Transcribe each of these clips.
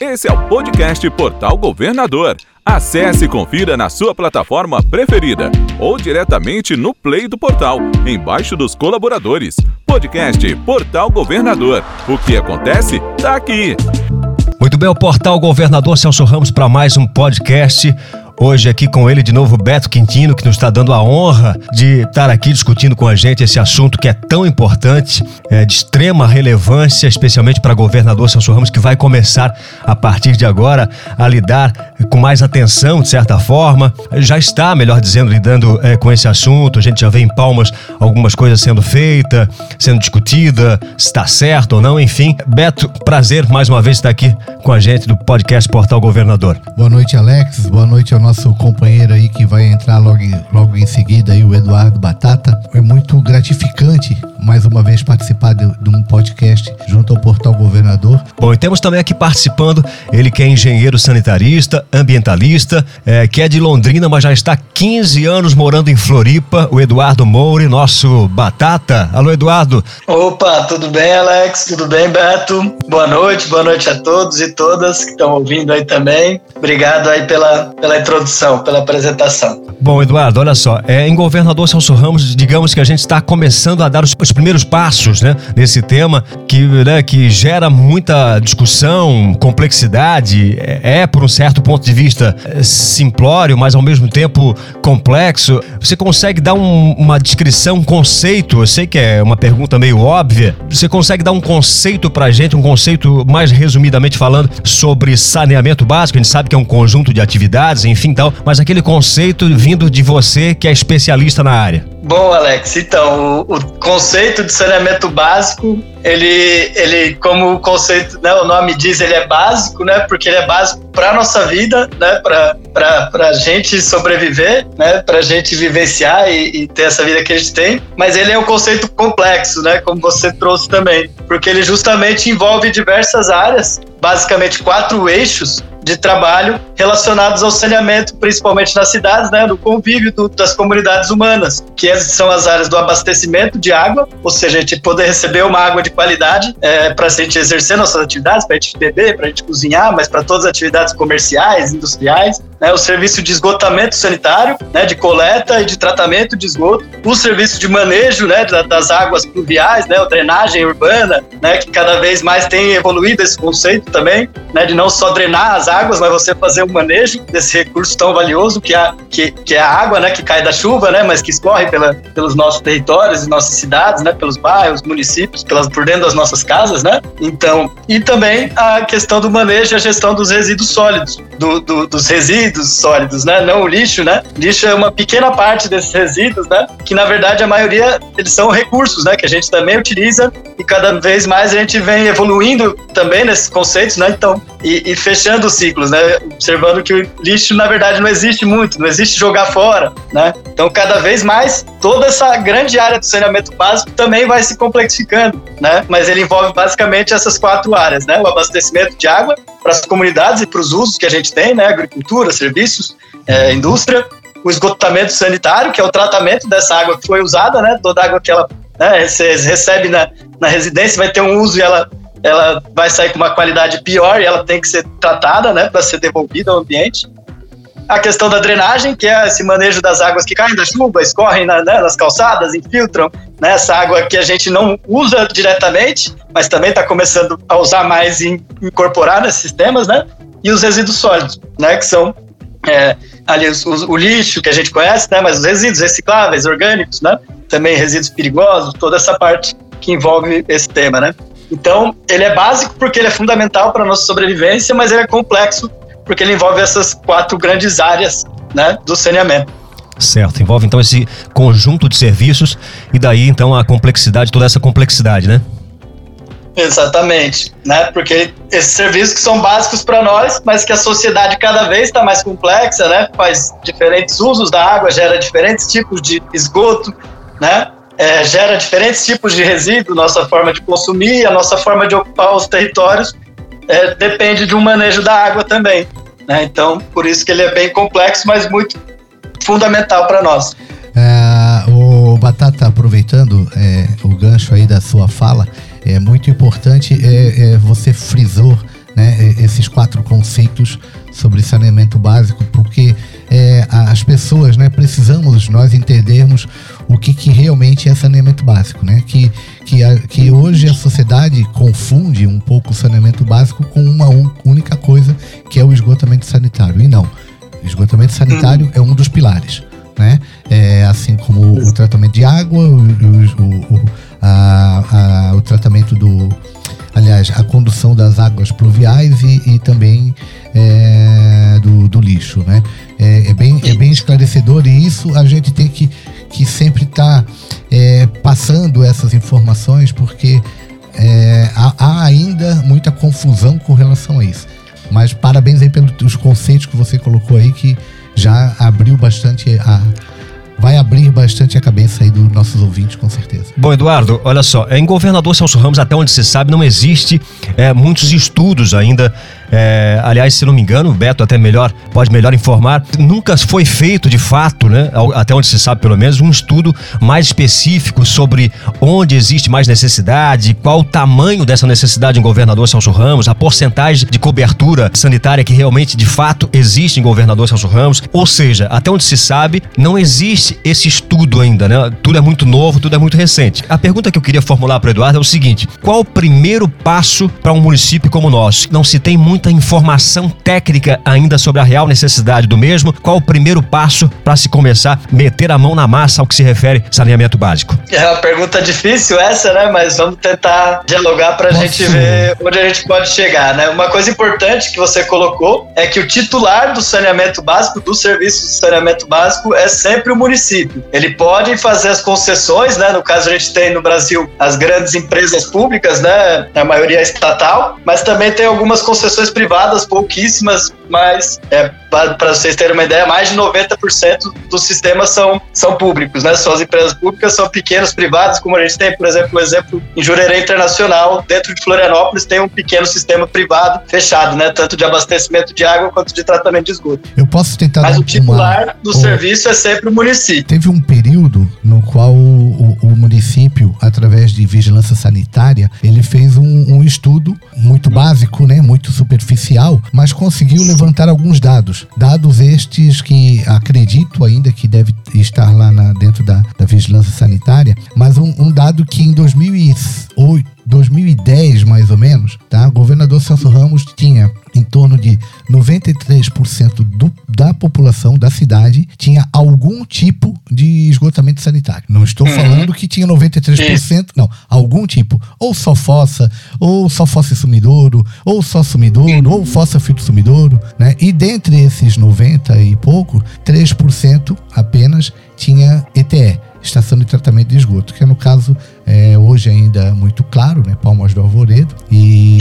Esse é o podcast Portal Governador. Acesse e confira na sua plataforma preferida ou diretamente no Play do portal, embaixo dos colaboradores. Podcast Portal Governador. O que acontece tá aqui. Muito bem, o Portal Governador Celso Ramos para mais um podcast. Hoje aqui com ele de novo Beto Quintino, que nos está dando a honra de estar aqui discutindo com a gente esse assunto que é tão importante, é, de extrema relevância, especialmente para governador Celso Ramos, que vai começar a partir de agora a lidar com mais atenção, de certa forma. Já está, melhor dizendo, lidando é, com esse assunto. A gente já vê em Palmas algumas coisas sendo feitas, sendo discutida, se está certo ou não, enfim. Beto, prazer mais uma vez estar aqui com a gente do podcast Portal Governador. Boa noite, Alex. Boa noite ao nosso nosso companheiro aí que vai entrar logo, logo em seguida aí, o Eduardo Batata. É muito gratificante mais uma vez participar de, de, um podcast junto ao Portal Governador. Bom, e temos também aqui participando ele que é engenheiro sanitarista, ambientalista, é, que é de Londrina, mas já está 15 anos morando em Floripa, o Eduardo Moure, nosso Batata. Alô, Eduardo. Opa, tudo bem, Alex? Tudo bem, Beto? Boa noite, boa noite a todos e todas que estão ouvindo aí também. Obrigado aí pela, pela introdução, pela apresentação. Bom, Eduardo, olha só, é, em Governador Celso Ramos, digamos que a gente está começando a dar os, os primeiros passos, né, nesse tema que, né, que gera muita discussão, complexidade, é, é, por um certo ponto de vista é, simplório, mas ao mesmo tempo complexo. Você consegue dar um, uma descrição, um conceito? Eu sei que é uma pergunta meio óbvia. Você consegue dar um conceito pra gente, um conceito mais resumidamente falando sobre saneamento básico? A gente sabe que é um conjunto de atividades, enfim, tal, mas aquele conceito vindo de você que é especialista na área. Bom, Alex, então, o, o conceito de saneamento básico, ele, ele, como o conceito, né, o nome diz, ele é básico, né, porque ele é básico para a nossa vida, né, para a gente sobreviver, né, para a gente vivenciar e, e, ter essa vida que a gente tem, mas ele é um conceito complexo, né, como você trouxe também, porque ele justamente envolve diversas áreas, basicamente quatro eixos, de trabalho relacionados ao saneamento, principalmente nas cidades, né, no convívio do, das comunidades humanas, que são as áreas do abastecimento de água, ou seja, a gente poder receber uma água de qualidade é, para a gente exercer nossas atividades, para a gente beber, para a gente cozinhar, mas para todas as atividades comerciais, industriais, né, o serviço de esgotamento sanitário, né, de coleta e de tratamento de esgoto, o serviço de manejo né, das águas pluviais, né, a drenagem urbana, né, que cada vez mais tem evoluído esse conceito também, né, de não só drenar as águas, mas você fazer o manejo desse recurso tão valioso que é, que, que é a água, né, que cai da chuva, né, mas que escorre pela, pelos nossos territórios e nossas cidades, né, pelos bairros, municípios, pelas, por dentro das nossas casas, né. Então, e também a questão do manejo e a gestão dos resíduos sólidos, do, do, dos resíduos sólidos, né, não o lixo, né. Lixo é uma pequena parte desses resíduos, né, que na verdade a maioria eles são recursos, né, que a gente também utiliza e cada vez mais a gente vem evoluindo também nesses conceitos, né, então e, e, fechando os ciclos, né? Observando que o lixo, na verdade, não existe muito, não existe jogar fora, né? Então, cada vez mais, toda essa grande área do saneamento básico também vai se complexificando, né? Mas ele envolve basicamente essas quatro áreas, né? O abastecimento de água para as comunidades e para os usos que a gente tem, né? Agricultura, serviços, é, indústria, o esgotamento sanitário, que é o tratamento dessa água que foi usada, né? Toda água que ela né, recebe na, na residência vai ter um uso e ela ela vai sair com uma qualidade pior e ela tem que ser tratada, né, para ser devolvida ao ambiente. A questão da drenagem, que é esse manejo das águas que caem da chuva, escorrem na, né, nas calçadas, infiltram né, essa água que a gente não usa diretamente, mas também está começando a usar mais e incorporar nesses sistemas, né? E os resíduos sólidos, né, que são é, ali os, os, o lixo que a gente conhece, né, mas os resíduos recicláveis, orgânicos, né? Também resíduos perigosos, toda essa parte que envolve esse tema, né? Então, ele é básico porque ele é fundamental para a nossa sobrevivência, mas ele é complexo porque ele envolve essas quatro grandes áreas né, do saneamento. Certo, envolve então esse conjunto de serviços e daí então a complexidade, toda essa complexidade, né? Exatamente, né? Porque esses serviços que são básicos para nós, mas que a sociedade cada vez está mais complexa, né? Faz diferentes usos da água, gera diferentes tipos de esgoto, né? É, gera diferentes tipos de resíduo, nossa forma de consumir, a nossa forma de ocupar os territórios é, depende de um manejo da água também. Né? Então, por isso que ele é bem complexo, mas muito fundamental para nós. É, o Batata, aproveitando é, o gancho aí da sua fala, é muito importante, é, é você frisou né, esses quatro conceitos sobre saneamento básico, porque é, as pessoas, né, precisamos nós entendermos o que, que realmente é saneamento básico, né? Que, que, a, que hoje a sociedade confunde um pouco o saneamento básico com uma única coisa, que é o esgotamento sanitário. E não, o esgotamento sanitário é um dos pilares. Né? É, assim como o tratamento de água, o, o, o, a, a, o tratamento do, aliás, a condução das águas pluviais e, e também é, do, do, lixo, né? É, é, bem, é bem esclarecedor e isso a gente tem que, que sempre estar tá, é, passando essas informações porque é, há, há, ainda muita confusão com relação a isso. Mas parabéns aí pelos conceitos que você colocou aí que já abriu bastante a, vai abrir bastante a cabeça aí dos nossos ouvintes, com certeza. Bom, Eduardo, olha só, em Governador Celso Ramos, até onde se sabe, não existe é, muitos estudos ainda é, aliás, se não me engano, o Beto até melhor pode melhor informar. Nunca foi feito de fato, né, até onde se sabe pelo menos, um estudo mais específico sobre onde existe mais necessidade, qual o tamanho dessa necessidade em Governador Celso Ramos, a porcentagem de cobertura sanitária que realmente de fato existe em Governador Celso Ramos. Ou seja, até onde se sabe, não existe esse estudo ainda, né? Tudo é muito novo, tudo é muito recente. A pergunta que eu queria formular para o Eduardo é o seguinte: qual o primeiro passo para um município como o nosso? Não se tem muita informação técnica ainda sobre a real necessidade do mesmo. Qual o primeiro passo para se começar a meter a mão na massa ao que se refere saneamento básico? É uma pergunta difícil essa, né? Mas vamos tentar dialogar para a gente ver onde a gente pode chegar, né? Uma coisa importante que você colocou é que o titular do saneamento básico, do serviço de saneamento básico, é sempre o município. Ele pode fazer as concessões, né? No caso, a gente tem no Brasil as grandes empresas públicas, né? A maioria é estatal, mas também tem algumas concessões privadas, pouquíssimas, mas é, para vocês terem uma ideia, mais de 90% dos sistemas são, são públicos, né? Só as empresas públicas são pequenos privados, como a gente tem, por exemplo, o exemplo em Jurerê Internacional, dentro de Florianópolis, tem um pequeno sistema privado fechado, né? Tanto de abastecimento de água quanto de tratamento de esgoto. Eu posso tentar. Mas o titular uma... do serviço é sempre o município. Teve um período no qual o, o, município, através de vigilância sanitária, ele fez um, um estudo muito básico, né? Muito superficial, mas conseguiu levantar alguns dados. Dados estes que acredito ainda que deve estar lá na, dentro da, da vigilância sanitária, mas um, um dado que em 2008 2010, mais ou menos, tá? O governador Celso Ramos tinha em torno de 93% do, da população da cidade tinha algum tipo de esgotamento sanitário. Não estou uhum. falando que tinha 93%, não, algum tipo, ou só fossa, ou só fossa e sumidouro, ou só sumidouro, uhum. ou fossa filtro sumidouro, né? E dentre esses 90 e pouco, 3% apenas tinha ETE estação de tratamento de esgoto, que é no caso é, hoje ainda muito claro, né, Palmas do Alvoredo. E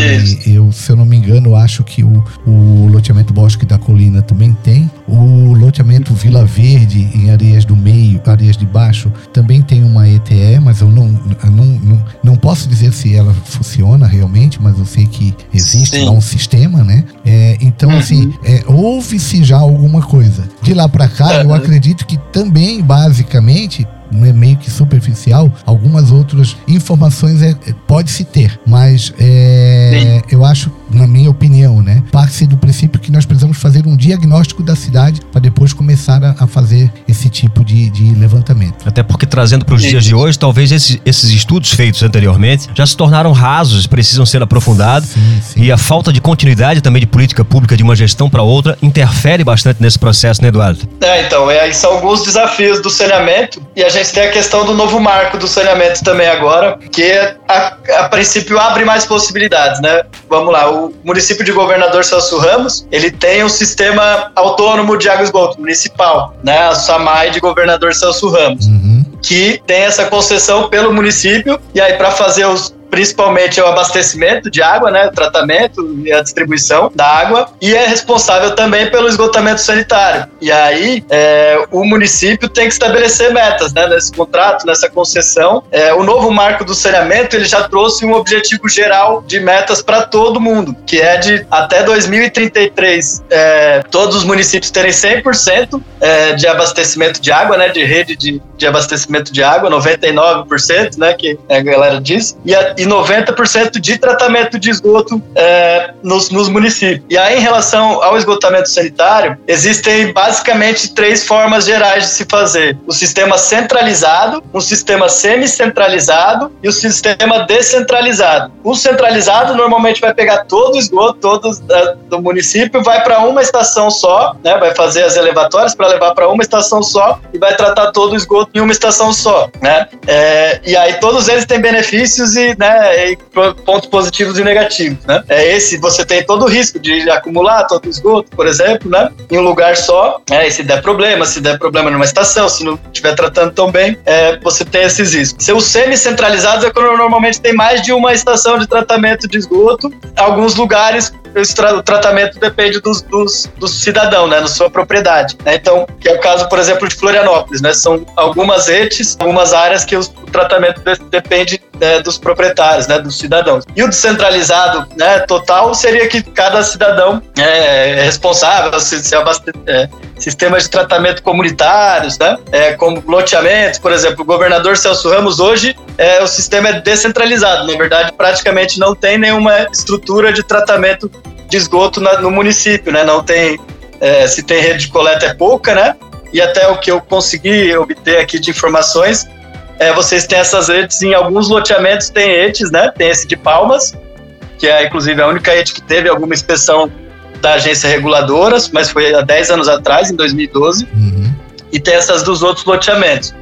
eu, se eu não me engano, acho que o, o loteamento Bosque da Colina também tem. O loteamento Vila Verde, em Areias do Meio, Areias de Baixo, também tem uma ETE, mas eu não, eu não, não, não posso dizer se ela funciona realmente, mas eu sei que existe lá um sistema, né? É, então, uhum. assim, é, houve-se já alguma coisa. De lá para cá, eu acredito que também, basicamente, é meio que superficial, algumas outras informações é, é pode-se ter, mas é, eu acho, na minha opinião, né, parte do princípio que nós precisamos fazer um diagnóstico da cidade para depois começar a, a, fazer esse tipo de, de levantamento. Até porque trazendo para os dias de hoje, talvez esses, esses, estudos feitos anteriormente já se tornaram rasos, precisam ser aprofundados sim, sim. e a falta de continuidade também de política pública de uma gestão para outra interfere bastante nesse processo, né, Eduardo? É, então, é, são alguns desafios do saneamento e a gente tem a questão do novo marco do saneamento também agora, que a, a princípio abre mais possibilidades, né? Vamos lá, o município de Governador Celso Ramos, ele tem um sistema autônomo de água e esgoto municipal, né? A SAMAI de Governador Celso Ramos. Uhum. Que tem essa concessão pelo município, e aí, para fazer os principalmente o abastecimento de água, né, o tratamento e a distribuição da água, e é responsável também pelo esgotamento sanitário. E aí é, o município tem que estabelecer metas, né, nesse contrato, nessa concessão. É, o novo marco do saneamento ele já trouxe um objetivo geral de metas para todo mundo, que é de até 2033 é, todos os municípios terem 100% é, de abastecimento de água, né, de rede de, de abastecimento de água, 99%, né, que a galera diz. E, a, e 90% de tratamento de esgoto é, nos, nos municípios. E aí, em relação ao esgotamento sanitário, existem basicamente três formas gerais de se fazer: o sistema centralizado, um sistema semi-centralizado e o sistema descentralizado. O centralizado normalmente vai pegar todo o esgoto, todo do município, vai para uma estação só, né? Vai fazer as elevatórias para levar para uma estação só e vai tratar todo o esgoto em uma estação só, né? É, e aí todos eles têm benefícios e, né, e pontos positivos e negativos, né? É esse você tem todo o risco de acumular todo o esgoto, por exemplo, né? Em um lugar só, é, e se der problema, se der problema numa estação, se não estiver tratando tão bem, é, você tem esses riscos. Se os semi-centralizados é quando normalmente tem mais de uma estação de tratamento de esgoto, alguns lugares o tratamento depende dos, dos, do cidadão, né, na sua propriedade. Né? Então, que é o caso, por exemplo, de Florianópolis, né? São algumas redes, algumas áreas que o tratamento de, depende né, dos proprietários, né, dos cidadãos. E o descentralizado, né, total, seria que cada cidadão é, é responsável, se, se abaste, é, sistemas de tratamento comunitários, né, é, como loteamentos, por exemplo, o governador Celso Ramos hoje, é, o sistema é descentralizado, na verdade, praticamente não tem nenhuma estrutura de tratamento de esgoto na, no município, né? Não tem, é, se tem rede de coleta é pouca, né? E até o que eu consegui obter aqui de informações, é, vocês têm essas redes em alguns loteamentos tem redes, né? Tem esse de Palmas, que é inclusive a única rede que teve alguma inspeção da agência reguladora, mas foi há 10 anos atrás, em 2012. Uhum. E tem essas dos outros loteamentos.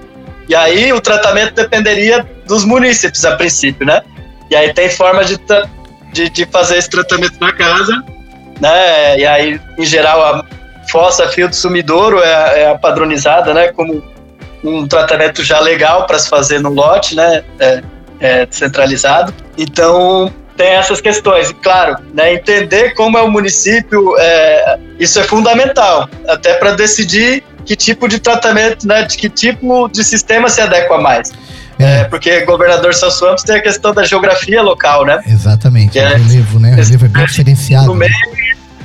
E aí o tratamento dependeria dos munícipes a princípio, né? E aí tem forma de de, de fazer esse tratamento na casa, né? E aí, em geral, a fossa filtro sumidouro é, é padronizada, né? Como um tratamento já legal para se fazer no lote, né? É, é centralizado. Então, tem essas questões. E, claro, né, entender como é o município, é, isso é fundamental, até para decidir que tipo de tratamento, né, de que tipo de sistema se adequa mais. É, porque governador Celso Ramos tem a questão da geografia local, né? Exatamente, é, o relevo, né? O relevo é bem diferenciado. No meio,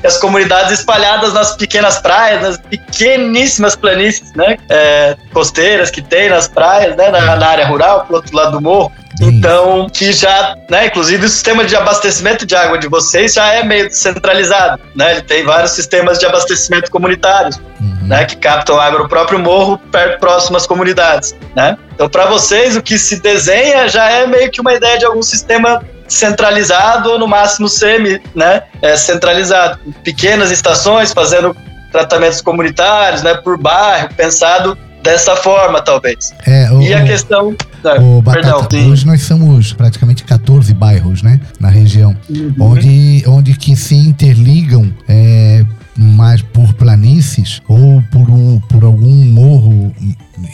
as comunidades espalhadas nas pequenas praias, nas pequeníssimas planícies, né? É, costeiras que tem nas praias, né? Na, na área rural, pro outro lado do morro. Então, que já, né, inclusive o sistema de abastecimento de água de vocês já é meio descentralizado, né? Ele tem vários sistemas de abastecimento comunitários, uhum. né, que captam água no próprio morro, perto próximo às comunidades, né? Então, para vocês, o que se desenha já é meio que uma ideia de algum sistema centralizado ou no máximo semi, né, é, centralizado, pequenas estações fazendo tratamentos comunitários, né, por bairro, pensado dessa forma, talvez. É, o, e a questão. O Batata, perdão, hoje nós somos praticamente 14 bairros, né? Na região. Uhum. Onde, onde que se interligam é, mais por planícies ou por, um, por algum morro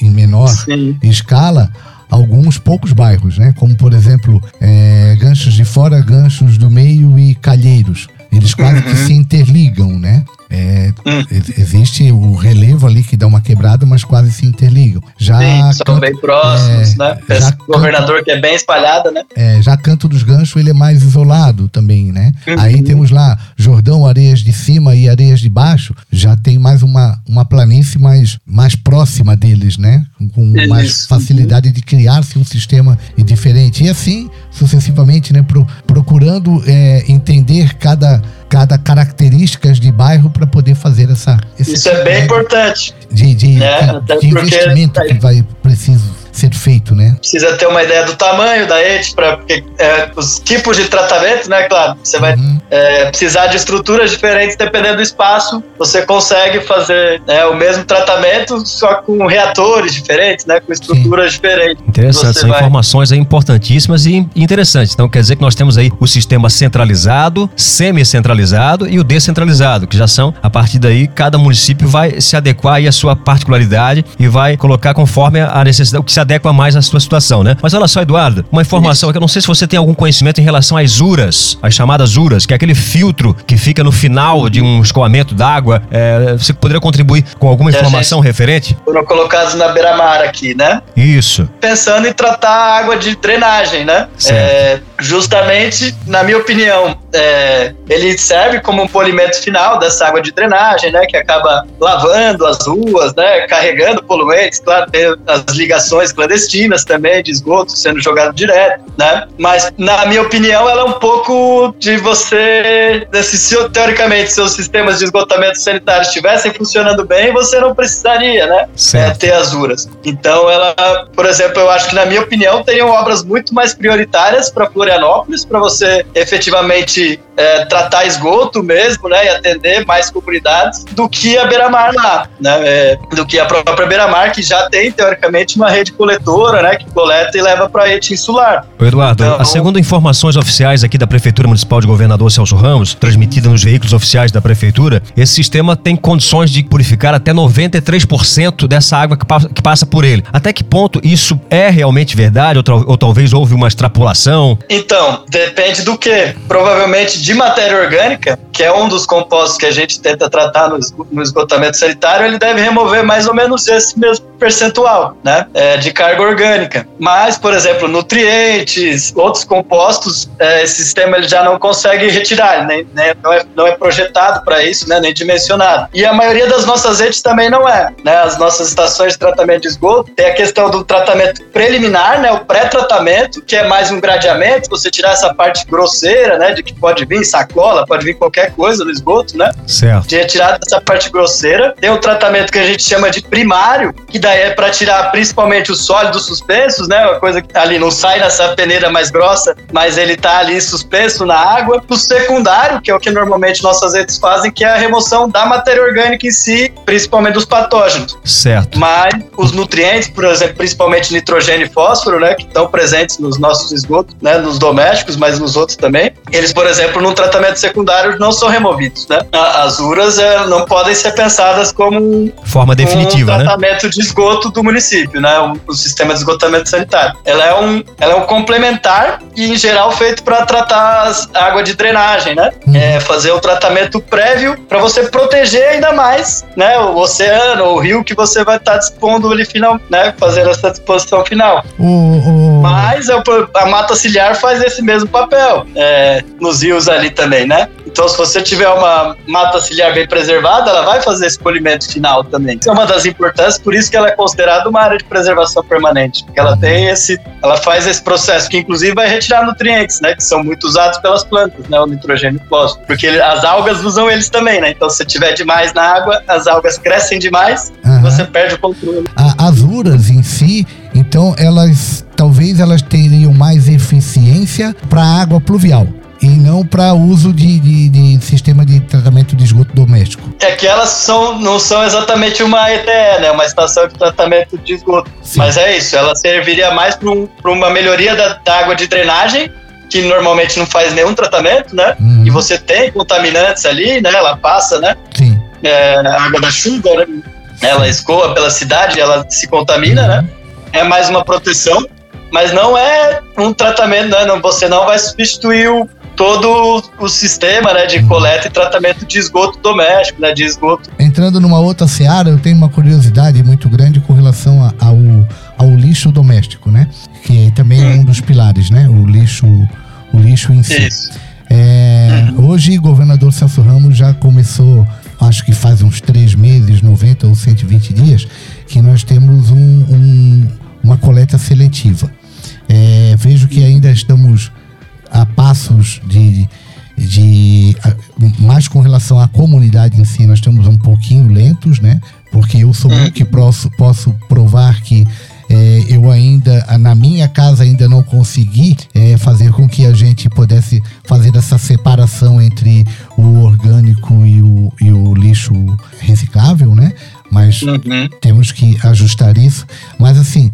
em menor Sim. escala alguns poucos bairros, né? Como por exemplo, é, ganchos de fora, ganchos do meio e calheiros. Eles quase uhum. que se interligam, né? É, hum. Existe o relevo ali que dá uma quebrada, mas quase se interligam. Já Sim, são canto, bem próximos, é, né? Governador canto, que é bem espalhada, né? É, já Canto dos Ganchos ele é mais isolado também, né? Uhum. Aí temos lá Jordão, Areias de Cima e Areias de Baixo, já tem mais uma, uma planície mais, mais próxima deles, né? Com Isso. mais facilidade de criar-se um sistema diferente. E assim, sucessivamente, né? Pro, procurando é, entender cada cada características de bairro para poder fazer essa. Isso é bem importante. De, de, né? de, de investimento que vai preciso ser feito, né? Precisa ter uma ideia do tamanho da ET, para é, os tipos de tratamento, né? Claro, você vai uhum. é, precisar de estruturas diferentes dependendo do espaço. Você consegue fazer né, o mesmo tratamento, só com reatores diferentes, né? Com estruturas Sim. diferentes. Interessante, são vai... informações importantíssimas e interessantes. Então quer dizer que nós temos aí o sistema centralizado, semi-centralizado e o descentralizado, que já são, a partir daí, cada município vai se adequar aí à sua particularidade e vai colocar conforme a necessidade, o que se adequa mais à sua situação, né? Mas olha só, Eduardo, uma informação que eu não sei se você tem algum conhecimento em relação às URAS, as chamadas URAS, que é aquele filtro que fica no final de um escoamento d'água. É, você poderia contribuir com alguma informação referente? Foram colocados na beira-mar aqui, né? Isso. Pensando em tratar a água de drenagem, né? É, justamente, na minha opinião, é, ele serve como um polimento final dessa água de drenagem, né, que acaba lavando as ruas, né, carregando poluentes, claro, tem as ligações clandestinas também de esgoto sendo jogado direto, né, mas na minha opinião ela é um pouco de você, se teoricamente seus sistemas de esgotamento sanitário estivessem funcionando bem, você não precisaria, né, é, ter as URAs. Então ela, por exemplo, eu acho que na minha opinião teriam obras muito mais prioritárias para Florianópolis, para você efetivamente é, tratar esgoto mesmo, né, e atender mais comunidades do que a Beira-Mar lá, né, é, do que a própria Beira-Mar, que já tem, teoricamente, uma rede coletora, né, que coleta e leva para a rede insular. Eduardo, então, segundo informações oficiais aqui da Prefeitura Municipal de Governador Celso Ramos, transmitida nos veículos oficiais da Prefeitura, esse sistema tem condições de purificar até 93% dessa água que, pa que, passa por ele. Até que ponto isso é realmente verdade ou, ou talvez houve uma extrapolação? Então, depende do que. Provavelmente de matéria orgânica, que é um dos compostos que a gente tenta tratar no esgotamento sanitário, ele deve remover mais ou menos esse mesmo percentual, né, é, de carga orgânica. Mas, por exemplo, nutrientes, outros compostos, é, esse sistema ele já não consegue retirar, nem, nem não, é, não é projetado para isso, né, nem dimensionado. E a maioria das nossas redes também não é, né, as nossas estações de tratamento de esgoto tem a questão do tratamento preliminar, né, o pré-tratamento, que é mais um gradeamento, você tirar essa parte grosseira, né, de que pode vir sacola, pode vir qualquer coisa no esgoto, né? Certo. De retirar dessa parte grosseira. Tem o tratamento que a gente chama de primário, que daí é para tirar principalmente os sólidos suspensos, né? Uma coisa que ali não sai nessa peneira mais grossa, mas ele tá ali suspenso na água. O secundário, que é o que normalmente nossas redes fazem, que é a remoção da matéria orgânica em si, principalmente dos patógenos. Certo. Mas os nutrientes, por exemplo, principalmente nitrogênio e fósforo, né? Que estão presentes nos nossos esgotos, né? Nos domésticos, mas nos outros também. Eles, por exemplo, num tratamento secundário não são removidos, né? As URAS é, não podem ser pensadas como forma definitiva, um né? tratamento né? de esgoto do município, né? O, o, sistema de esgotamento sanitário. Ela é um, ela é um complementar e em geral feito para tratar a água de drenagem, né? Hum. É fazer o tratamento prévio para você proteger ainda mais, né? O oceano, o rio que você vai estar tá dispondo ali final, né? Fazendo essa disposição final. Mas é a mata ciliar faz esse mesmo papel é, nos rios ali também, né? Então, se você tiver uma mata ciliar bem preservada, ela vai fazer esse polimento final também. Isso é uma das importâncias, por isso que ela é considerada uma área de preservação permanente, porque ela tem esse, ela faz esse processo que inclusive vai retirar nutrientes, né, que são muito usados pelas plantas, né, o nitrogênio fósforo, porque ele, as algas usam eles também, né? Então, se tiver demais na água, as algas crescem demais, uhum. você perde o controle. as uras em si, então elas talvez elas teriam mais eficiência para a água pluvial e não para uso de, de, de, sistema de tratamento de esgoto doméstico. É que elas são, não são exatamente uma ETE, né? Uma estação de tratamento de esgoto. Sim. Mas é isso, ela serviria mais para um, uma melhoria da, da, água de drenagem, que normalmente não faz nenhum tratamento, né? Uhum. E você tem contaminantes ali, né? Ela passa, né? Sim. É, a água da chuva, né? Ela escoa pela cidade, ela se contamina, uhum. né? É mais uma proteção mas não é um tratamento, né? Não, você não vai substituir o, todo o sistema né, de coleta e tratamento de esgoto doméstico, né, de esgoto. Entrando numa outra seara, eu tenho uma curiosidade muito grande com relação ao, ao lixo doméstico, né? Que também hum. é um dos pilares, né? O lixo, o lixo em si. É, hum. Hoje, o governador Celso Ramos já começou, acho que faz uns três meses, 90 ou 120 dias, que nós temos um, um, uma coleta seletiva. É, vejo que ainda estamos a passos de, de mais com relação à comunidade em si, nós estamos um pouquinho lentos, né? Porque eu sou um que posso, posso provar que é, eu ainda, na minha casa, ainda não consegui é, fazer com que a gente pudesse fazer essa separação entre o orgânico e o, e o lixo reciclável, né? Mas uhum. temos que ajustar isso. Mas assim,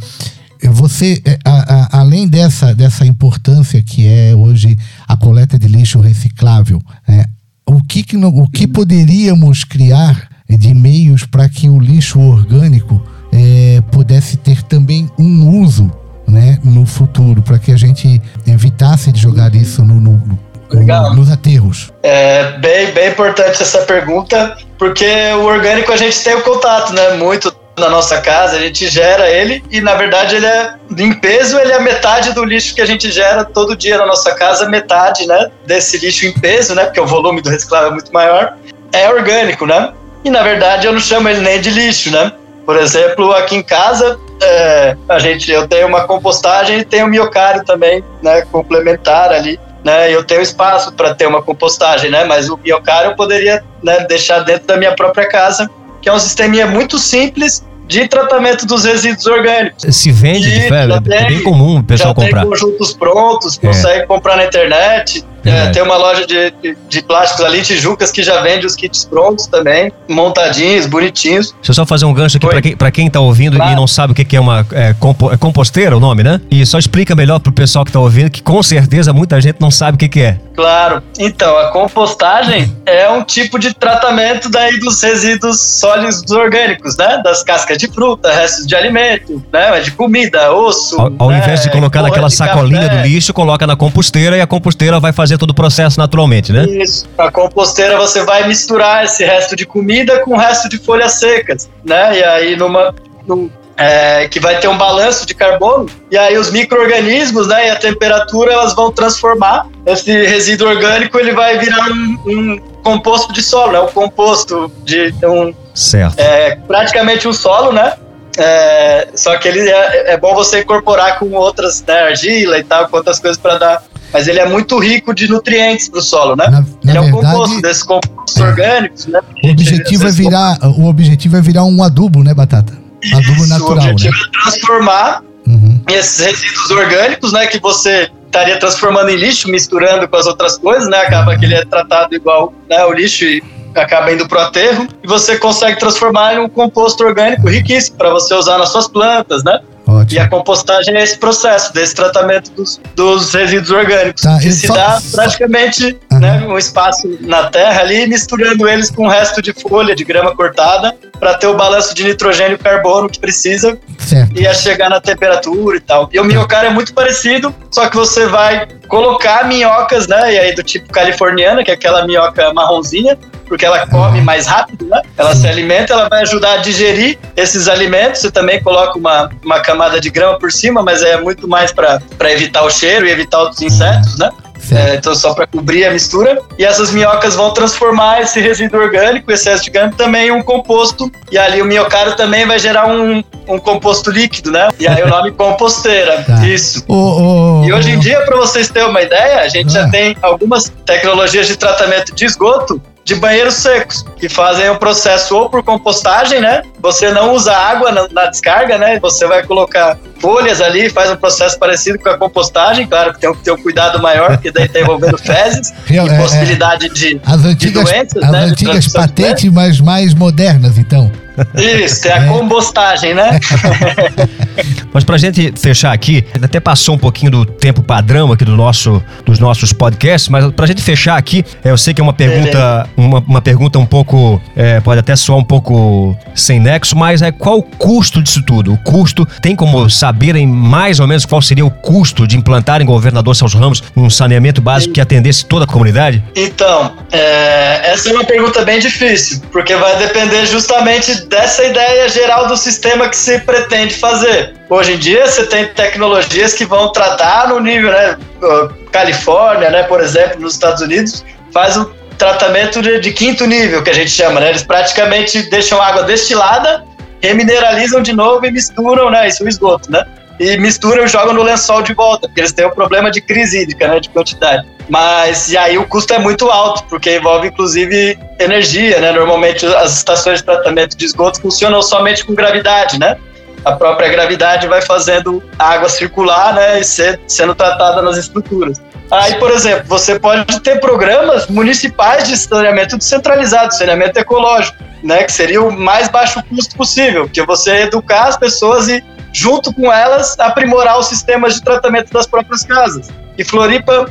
você, é, a, a, além dessa, dessa importância que é hoje a coleta de lixo reciclável, é, o, que, que, o que poderíamos criar de meios para que o lixo orgânico é, pudesse ter também um uso né, no futuro, para que a gente evitasse de jogar isso no, no, no, nos aterros? É bem, bem importante essa pergunta, porque o orgânico a gente tem o contato, né? Muito na nossa casa, a gente gera ele e na verdade ele é em peso, ele é metade do lixo que a gente gera todo dia na nossa casa, metade, né, desse lixo em peso, né, porque o volume do reciclável é muito maior, é orgânico, né? E na verdade eu não chamo ele nem de lixo, né? Por exemplo, aqui em casa, é, a gente, eu tenho uma compostagem e tenho um miocário também, né, complementar ali, né, eu tenho espaço para ter uma compostagem, né, mas o miocário eu poderia né, deixar dentro da minha própria casa, que é um sisteminha muito simples de tratamento dos resíduos orgânicos. Se vende, de fé, é bem comum o pessoal já comprar. Tem conjuntos prontos, é. consegue comprar na internet. É, tem uma loja de, de, de, plásticos ali, Tijucas, que já vende os kits prontos também, montadinhos, bonitinhos. Deixa eu só fazer um gancho aqui para quem, pra quem tá ouvindo claro. e não sabe o que, que é uma é, compo, é composteira, o nome, né? E só explica melhor pro pessoal que tá ouvindo, que com certeza muita gente não sabe o que, que é. Claro. Então, a compostagem é um tipo de tratamento daí dos resíduos sólidos orgânicos, né? Das cascas de fruta, restos de alimento, né? De comida, osso. Ao, ao né? invés de colocar naquela sacolinha café. do lixo, coloca na composteira e a composteira vai fazer todo o processo naturalmente, né? Isso. A composteira você vai misturar esse resto de comida com o resto de folhas secas, né? E aí numa num, é, que vai ter um balanço de carbono e aí os micro-organismos né, e a temperatura elas vão transformar esse resíduo orgânico ele vai virar um, um composto de solo, né, um composto de um certo. É, praticamente um solo, né? É, só que ele é, é, bom você incorporar com outras né, argila e tal, com outras coisas para dar mas ele é muito rico de nutrientes para o solo, né? Na, na ele é um composto desses compostos é. orgânicos, né? O objetivo é virar, o objetivo é virar um adubo, né, batata? Adubo Isso, natural, o objetivo né? é transformar uhum. esses resíduos orgânicos, né, que você estaria transformando em lixo, misturando com as outras coisas, né? Acaba uhum. que ele é tratado igual né, o lixo e acaba indo para o aterro e você consegue transformar em um composto orgânico riquíssimo para você usar nas suas plantas, né? Ótimo. E a compostagem é esse processo, desse tratamento dos, dos resíduos orgânicos, tá, que se só, dá praticamente né, um espaço na terra ali, misturando eles com o resto de folha, de grama cortada, para ter o balanço de nitrogênio e carbono que precisa certo. e a chegar na temperatura e tal. E o minhocário é muito parecido, só que você vai colocar minhocas, né, e aí do tipo californiana, que é aquela minhoca marronzinha, porque ela come mais rápido, né? Ela se alimenta, ela vai ajudar a digerir esses alimentos. Você também coloca uma, uma camada de grama por cima, mas é muito mais para evitar o cheiro e evitar os insetos, né? É, então, só para cobrir a mistura. E essas minhocas vão transformar esse resíduo orgânico, excesso de grama, também em um composto. E ali o miocário também vai gerar um, um composto líquido, né? E aí o nome composteira. Tá. Isso. Oh, oh, e hoje em dia, para vocês terem uma ideia, a gente já ah. tem algumas tecnologias de tratamento de esgoto de banheiros secos, que fazem o processo ou por compostagem, né? Você não usa água na, na, descarga, né? Você vai colocar folhas ali, faz um processo parecido com a compostagem, claro que tem que ter um cuidado maior, porque daí tá envolvendo fezes e é, possibilidade é, de, as antigas, de doenças, as né? antigas patentes, mas mais modernas, então. Isso, é a compostagem, né? Mas pra gente fechar aqui, até passou um pouquinho do tempo padrão aqui do nosso, dos nossos podcasts, mas pra gente fechar aqui, é, eu sei que é uma pergunta, uma, uma pergunta um pouco, é, pode até soar um pouco sem nexo, mas é qual o custo disso tudo? O custo, tem como saberem mais ou menos qual seria o custo de implantar em Governador Celso Ramos um saneamento básico que atendesse toda a comunidade? Então, é, essa é uma pergunta bem difícil, porque vai depender justamente dessa ideia geral do sistema que se pretende fazer. Hoje em dia você tem tecnologias que vão tratar no nível, né? Califórnia, né, por exemplo, nos Estados Unidos, faz um tratamento de, de quinto nível, que a gente chama, né? Eles praticamente deixam água destilada, remineralizam de novo e misturam, né? Isso é o esgoto, né? E misturam e jogam no lençol de volta, porque eles têm um problema de crise hídrica, né? De quantidade. Mas e aí o custo é muito alto, porque envolve inclusive energia, né? Normalmente as estações de tratamento de esgoto funcionam somente com gravidade, né? A própria gravidade vai fazendo a água circular, né? E ser, sendo tratada nas estruturas. Aí, por exemplo, você pode ter programas municipais de saneamento descentralizado, saneamento ecológico, né? Que seria o mais baixo custo possível, que você educar as pessoas e junto com elas aprimorar os sistemas de tratamento das próprias casas. E Floripa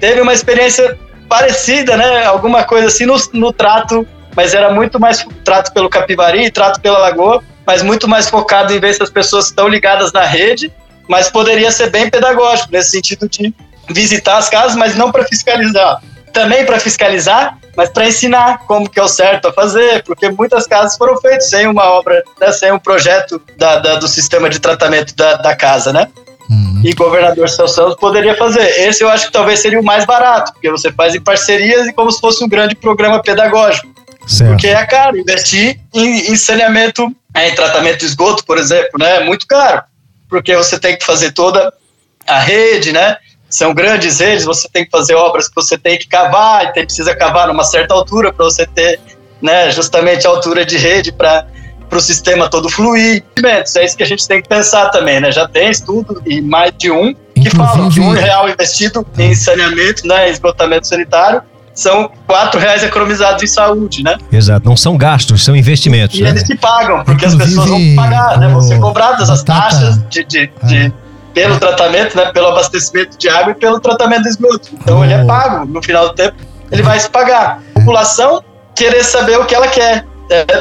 teve uma experiência parecida, né? Alguma coisa assim no, no trato, mas era muito mais trato pelo Capivari, trato pela Lagoa, mas muito mais focado em ver se as pessoas estão ligadas na rede, mas poderia ser bem pedagógico nesse sentido de visitar as casas, mas não para fiscalizar. também para fiscalizar, mas para ensinar como que é o certo a fazer, porque muitas casas foram feitas sem uma obra, né, sem um projeto da, da, do sistema de tratamento da, da casa, né? E governador Celso Santos poderia fazer. Esse eu acho que talvez seria o mais barato, porque você faz em parcerias e como se fosse um grande programa pedagógico. Certo. Porque é caro investir em, em saneamento, em tratamento de esgoto, por exemplo, né? É muito caro, porque você tem que fazer toda a rede, né? São grandes redes, você tem que fazer obras que você tem que cavar, e tem, precisa cavar numa certa altura para você ter, né, justamente a altura de rede para para o sistema todo fluir. É isso que a gente tem que pensar também, né? Já tem estudo e mais de um que falam que um real investido em saneamento, né, esgotamento sanitário, são quatro reais economizados em saúde, né? Exato, não são gastos, são investimentos. E né? eles se pagam, porque Inclusive, as pessoas vão pagar, né? Vão ser cobradas as taxas de, de, de ah. pelo tratamento, né? Pelo abastecimento de água e pelo tratamento do esgoto. Então oh. ele é pago, no final do tempo ele vai se pagar. A população querer saber o que ela quer, é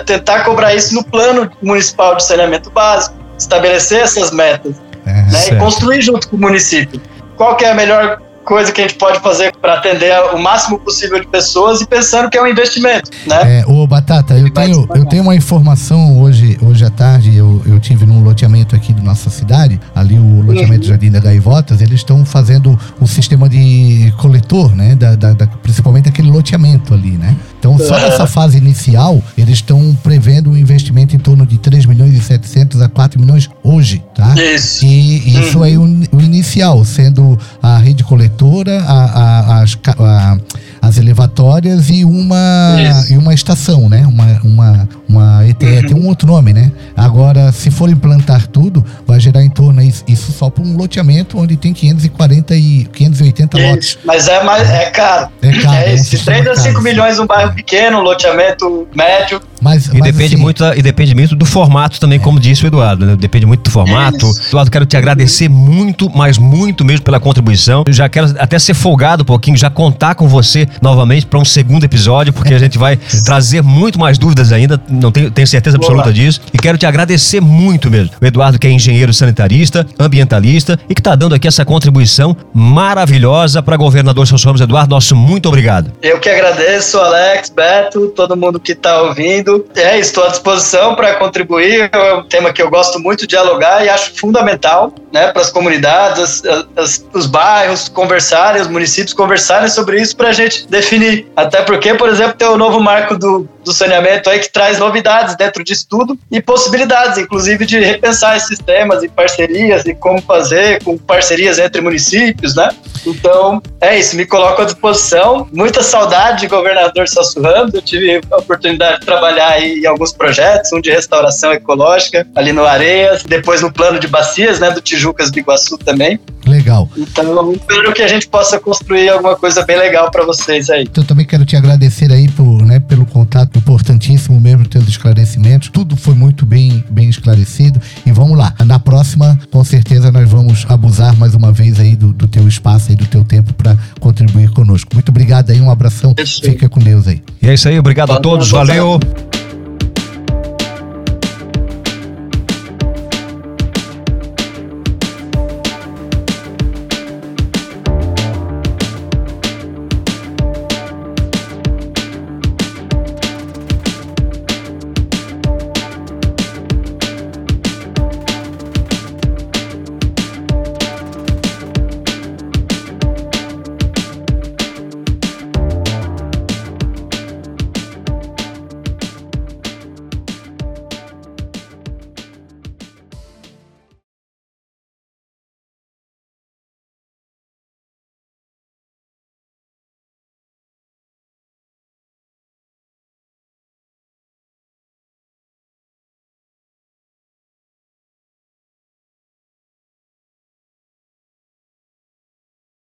tentar cobrar isso no plano municipal de saneamento básico, estabelecer essas metas é, né? e construir junto com o município. Qual que é a melhor coisa que a gente pode fazer para atender o máximo possível de pessoas e pensando que é um investimento, né? É, ô Batata, eu tenho, eu tenho uma informação hoje, hoje à tarde, eu, eu tive num loteamento aqui da nossa cidade, ali o loteamento uhum. Jardim da Gaivotas, eles estão fazendo um sistema de coletor, né? Da, da, da, principalmente aquele loteamento ali, né? Então, só uhum. nessa fase inicial, eles estão prevendo um investimento em torno de 3 milhões e 700 a 4 milhões hoje, tá? Isso. E isso uhum. aí o, o inicial, sendo a rede a, a, as, a, as elevatórias e uma, e uma estação, né? Uma, uma, uma ETE, uhum. tem um outro nome, né? Agora, se for implantar tudo, vai gerar em torno isso, isso só para um loteamento onde tem 540 e 580 isso. lotes. Mas é, mais, é caro. É caro. É, é um 3 a 5 milhões um bairro pequeno, loteamento médio. Mas, e, mas depende assim, muito, e depende muito do formato também, é. como disse o Eduardo. Né? Depende muito do formato. Isso. Eduardo, quero te agradecer muito, mas muito mesmo pela contribuição. Eu já quero até ser folgado um pouquinho, já contar com você novamente para um segundo episódio, porque a gente vai trazer muito mais dúvidas ainda, não tenho, tenho certeza absoluta Boa. disso. E quero te agradecer muito mesmo. O Eduardo, que é engenheiro sanitarista, ambientalista e que está dando aqui essa contribuição maravilhosa para governador Celso Ramos. Eduardo, nosso muito obrigado. Eu que agradeço, Alex, Beto, todo mundo que está ouvindo ouvindo. É, estou à disposição para contribuir. É um tema que eu gosto muito de dialogar e acho fundamental né, para as comunidades, as, as, os bairros conversarem, os municípios conversarem sobre isso para a gente definir. Até porque, por exemplo, tem o novo marco do, do saneamento aí que traz novidades dentro disso tudo e possibilidades, inclusive, de repensar esses temas e parcerias e como fazer com parcerias entre municípios, né? Então, é isso, me coloco à disposição. Muita saudade de governador Ramos. Eu tive a oportunidade de trabalhar em alguns projetos, um de restauração ecológica ali no Areias, depois no plano de bacias, né, do Tijucas do Iguaçu também. Legal. Então, espero que a gente possa construir alguma coisa bem legal para vocês aí. Então, eu também quero te agradecer aí por, né, pelo contato importantíssimo mesmo, teus esclarecimentos. Tudo foi muito bem, bem esclarecido. E vamos lá. Na próxima, com certeza, nós vamos abusar mais uma vez aí do, do teu espaço e do teu tempo para contribuir conosco. Muito obrigado aí, um abração. Fica com Deus aí. E é isso aí, obrigado a todos, valeu.